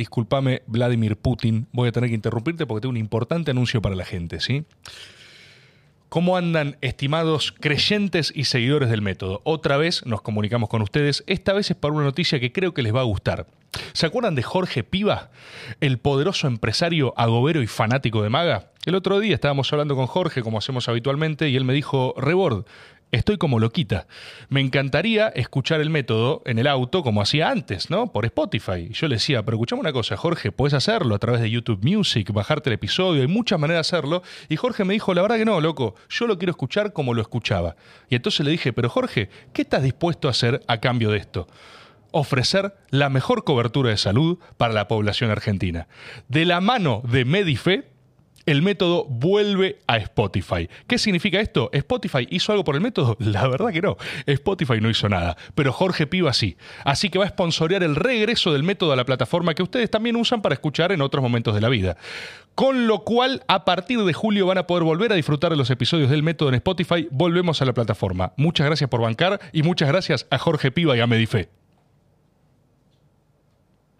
discúlpame, Vladimir Putin, voy a tener que interrumpirte porque tengo un importante anuncio para la gente, ¿sí? ¿Cómo andan, estimados creyentes y seguidores del método? Otra vez nos comunicamos con ustedes. Esta vez es para una noticia que creo que les va a gustar. ¿Se acuerdan de Jorge Piva, el poderoso empresario agobero y fanático de Maga? El otro día estábamos hablando con Jorge, como hacemos habitualmente, y él me dijo, Rebord, estoy como loquita. Me encantaría escuchar el método en el auto como hacía antes, ¿no? Por Spotify. Yo le decía, pero escuchame una cosa, Jorge, puedes hacerlo a través de YouTube Music, bajarte el episodio, hay muchas maneras de hacerlo. Y Jorge me dijo, la verdad que no, loco, yo lo quiero escuchar como lo escuchaba. Y entonces le dije, pero Jorge, ¿qué estás dispuesto a hacer a cambio de esto? ofrecer la mejor cobertura de salud para la población argentina. De la mano de Medife, el método vuelve a Spotify. ¿Qué significa esto? ¿Spotify hizo algo por el método? La verdad que no. Spotify no hizo nada. Pero Jorge Piva sí. Así que va a sponsorear el regreso del método a la plataforma que ustedes también usan para escuchar en otros momentos de la vida. Con lo cual, a partir de julio van a poder volver a disfrutar de los episodios del método en Spotify. Volvemos a la plataforma. Muchas gracias por bancar y muchas gracias a Jorge Piva y a Medife.